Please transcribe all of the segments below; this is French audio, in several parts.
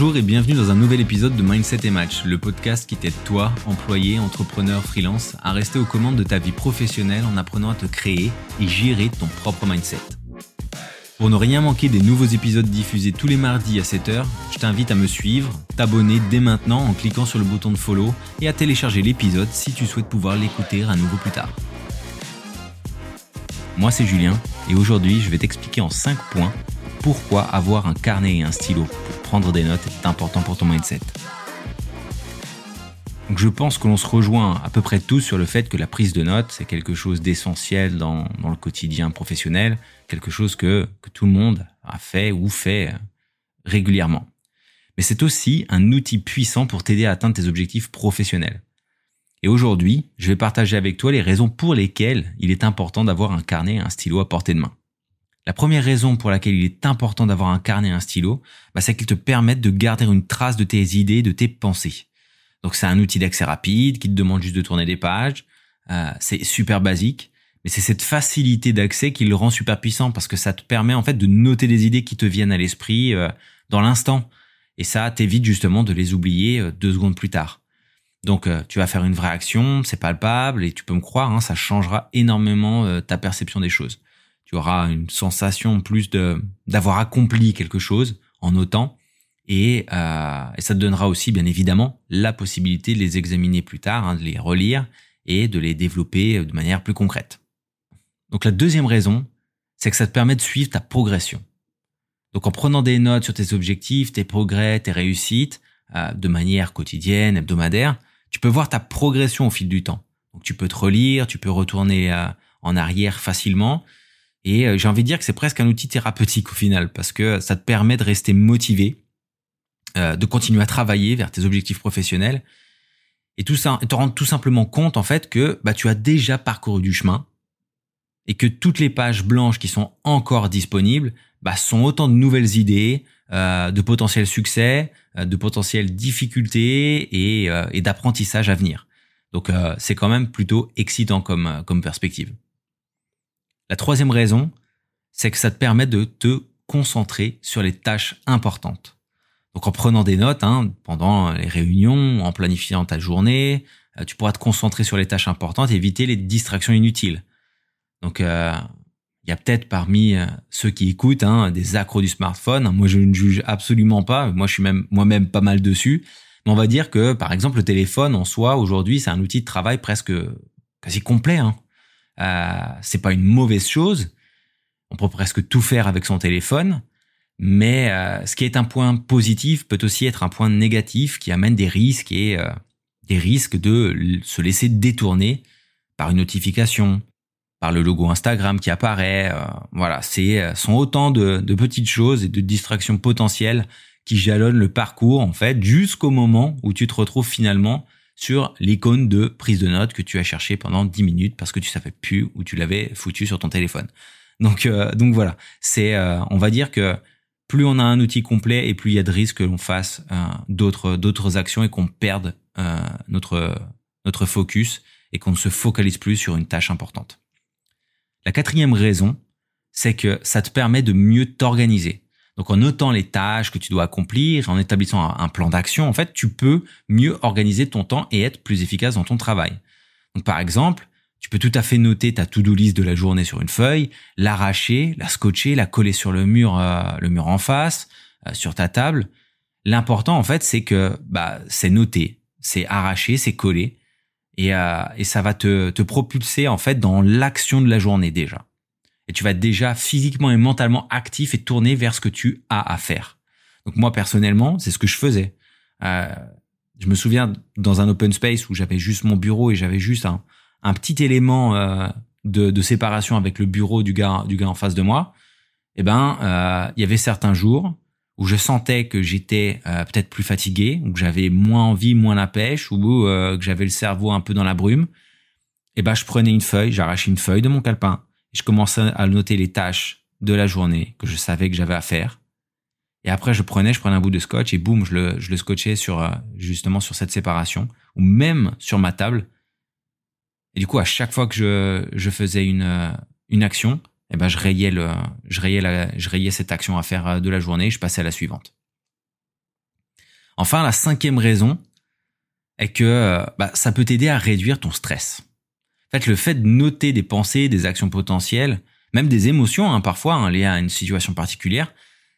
Bonjour et bienvenue dans un nouvel épisode de Mindset et Match, le podcast qui t'aide toi, employé, entrepreneur, freelance, à rester aux commandes de ta vie professionnelle en apprenant à te créer et gérer ton propre mindset. Pour ne rien manquer des nouveaux épisodes diffusés tous les mardis à 7h, je t'invite à me suivre, t'abonner dès maintenant en cliquant sur le bouton de follow et à télécharger l'épisode si tu souhaites pouvoir l'écouter à nouveau plus tard. Moi c'est Julien et aujourd'hui je vais t'expliquer en 5 points pourquoi avoir un carnet et un stylo prendre des notes est important pour ton mindset. Donc je pense que l'on se rejoint à peu près tous sur le fait que la prise de notes, c'est quelque chose d'essentiel dans, le quotidien professionnel, quelque chose que, que tout le monde a fait ou fait régulièrement. Mais c'est aussi un outil puissant pour t'aider à atteindre tes objectifs professionnels. Et aujourd'hui, je vais partager avec toi les raisons pour lesquelles il est important d'avoir un carnet et un stylo à portée de main. La première raison pour laquelle il est important d'avoir un carnet et un stylo, bah, c'est qu'ils te permettent de garder une trace de tes idées, de tes pensées. Donc c'est un outil d'accès rapide qui te demande juste de tourner des pages. Euh, c'est super basique, mais c'est cette facilité d'accès qui le rend super puissant parce que ça te permet en fait de noter des idées qui te viennent à l'esprit euh, dans l'instant. Et ça t'évite justement de les oublier euh, deux secondes plus tard. Donc tu vas faire une vraie action, c'est palpable et tu peux me croire, hein, ça changera énormément ta perception des choses. Tu auras une sensation plus de d'avoir accompli quelque chose en notant et, euh, et, ça te donnera aussi, bien évidemment, la possibilité de les examiner plus tard, hein, de les relire et de les développer de manière plus concrète. Donc la deuxième raison, c'est que ça te permet de suivre ta progression. Donc en prenant des notes sur tes objectifs, tes progrès, tes réussites, euh, de manière quotidienne, hebdomadaire, tu peux voir ta progression au fil du temps. Donc tu peux te relire, tu peux retourner euh, en arrière facilement. Et euh, j'ai envie de dire que c'est presque un outil thérapeutique au final, parce que ça te permet de rester motivé, euh, de continuer à travailler vers tes objectifs professionnels et tout ça, te rendre tout simplement compte en fait que bah, tu as déjà parcouru du chemin et que toutes les pages blanches qui sont encore disponibles bah, sont autant de nouvelles idées, euh, de potentiels succès, euh, de potentielles difficultés et, euh, et d'apprentissage à venir. Donc euh, c'est quand même plutôt excitant comme, comme perspective. La troisième raison, c'est que ça te permet de te concentrer sur les tâches importantes. Donc en prenant des notes hein, pendant les réunions, en planifiant ta journée, euh, tu pourras te concentrer sur les tâches importantes et éviter les distractions inutiles. Donc euh, il y a peut-être parmi euh, ceux qui écoutent hein, des accros du smartphone. Moi je ne juge absolument pas. Moi je suis même moi-même pas mal dessus. Mais on va dire que par exemple le téléphone en soi aujourd'hui c'est un outil de travail presque quasi complet. Hein. Euh, c'est pas une mauvaise chose. On peut presque tout faire avec son téléphone. Mais euh, ce qui est un point positif peut aussi être un point négatif qui amène des risques et euh, des risques de se laisser détourner par une notification, par le logo Instagram qui apparaît. Euh, voilà, c'est sont autant de, de, petites choses et de distractions potentielles qui jalonnent le parcours en fait jusqu'au moment où tu te retrouves finalement sur l'icône de prise de notes que tu as cherché pendant 10 minutes parce que tu savais plus où tu l'avais foutu sur ton téléphone. Donc donc voilà, c'est on va dire que plus on a un outil complet et plus il y a de risques que l'on fasse euh, d'autres d'autres actions et qu'on perde euh, notre notre focus et qu'on ne se focalise plus sur une tâche importante. La quatrième raison, c'est que ça te permet de mieux t'organiser. Donc en notant les tâches que tu dois accomplir, en établissant un plan d'action, en fait, tu peux mieux organiser ton temps et être plus efficace dans ton travail. Donc par exemple, tu peux tout à fait noter ta to-do list de la journée sur une feuille, l'arracher, la scotcher, la coller sur le mur, euh, le mur en face, euh, sur ta table. L'important en fait, c'est que bah c'est noté, c'est arraché, c'est collé, et, euh, et ça va te, te propulser en fait dans l'action de la journée déjà. Et tu vas déjà physiquement et mentalement actif et tourné vers ce que tu as à faire. Donc moi personnellement, c'est ce que je faisais. je me souviens dans un open space où j'avais juste mon bureau et j'avais juste un, petit élément euh, de, séparation avec le bureau du gars, du gars en face de moi, eh ben, euh, il y avait certains jours où je sentais que j'étais euh, peut-être plus fatigué, ou que j'avais moins envie, moins la pêche, ou que j'avais le cerveau un peu dans la brume. Eh ben, je prenais une feuille, j'arrachais une feuille de mon calepin, je commençais à noter les tâches de la journée que je savais que j'avais à faire. Et après, je prenais, je prenais un bout de scotch et boum, je le, je le scotchais sur justement sur cette séparation, ou même sur ma table et du coup, à chaque fois que je, je faisais une, euh, une action, eh ben, je rayais le, je rayais la, je rayais cette action à faire euh, de la journée et je passais à la suivante. Enfin, la cinquième raison est que euh, bah, ça peut t'aider à réduire ton stress. En fait, le fait de noter des pensées, des actions potentielles, même des émotions hein, parfois hein, liées à une situation particulière,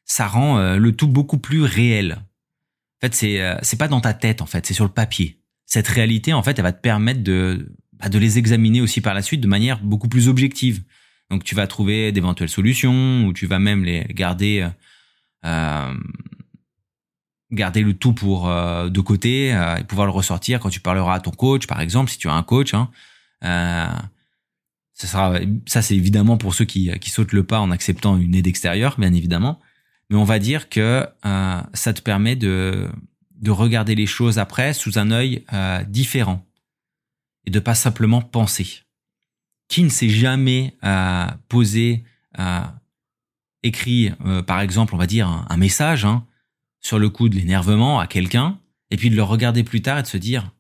ça rend euh, le tout beaucoup plus réel. En fait, c'est euh, c'est pas dans ta tête en fait, c'est sur le papier. Cette réalité en fait, elle va te permettre de bah, de les examiner aussi par la suite de manière beaucoup plus objective. Donc tu vas trouver d'éventuelles solutions ou tu vas même les garder euh, garder le tout pour euh, de côté euh, et pouvoir le ressortir quand tu parleras à ton coach, par exemple, si tu as un coach. Hein, euh, ça sera, ça c'est évidemment pour ceux qui, qui sautent le pas en acceptant une aide extérieure, bien évidemment. Mais on va dire que euh, ça te permet de, de regarder les choses après sous un œil euh, différent et de pas simplement penser. Qui ne s'est jamais euh, posé, écrit, par exemple, on va dire un, un message, hein, sur le coup de l'énervement à quelqu'un, et puis de le regarder plus tard et de se dire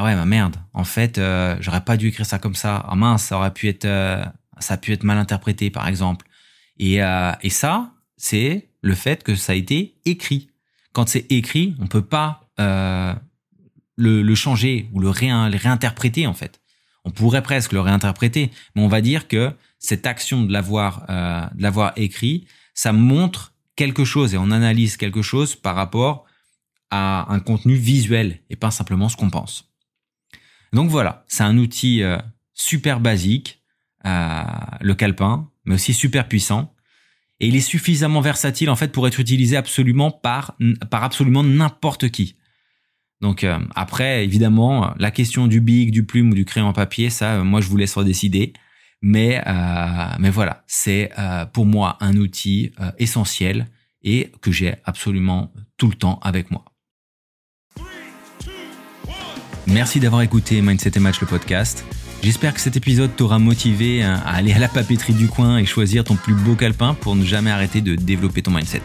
ah ouais, ma merde, en fait, euh, j'aurais pas dû écrire ça comme ça. Ah mince, ça aurait pu être, euh, ça a pu être mal interprété, par exemple. Et, euh, et ça, c'est le fait que ça a été écrit. Quand c'est écrit, on peut pas le, changer ou le, le réinterpréter, en fait. On pourrait presque le réinterpréter, mais on va dire que cette action de l'avoir, de l'avoir écrit, ça montre quelque chose et on analyse quelque chose par rapport à un contenu visuel et pas simplement ce qu'on pense. Donc voilà, c'est un outil euh, super basique, euh, le calepin, mais aussi super puissant. Et il est suffisamment versatile en fait pour être utilisé absolument par, par absolument n'importe qui. Donc euh, après, évidemment, la question du big, du plume ou du crayon papier, ça, moi je vous laisse redécider. Mais, mais voilà, c'est pour moi un outil essentiel et que j'ai absolument tout le temps avec moi. Merci d'avoir écouté Mindset et Match le podcast. J'espère que cet épisode t'aura motivé à aller à la papeterie du coin et choisir ton plus beau calepin pour ne jamais arrêter de développer ton mindset.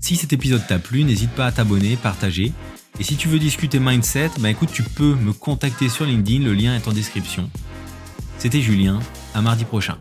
Si cet épisode t'a plu, n'hésite pas à t'abonner, partager. Et si tu veux discuter mindset, bah écoute, tu peux me contacter sur LinkedIn, le lien est en description. C'était Julien, à mardi prochain.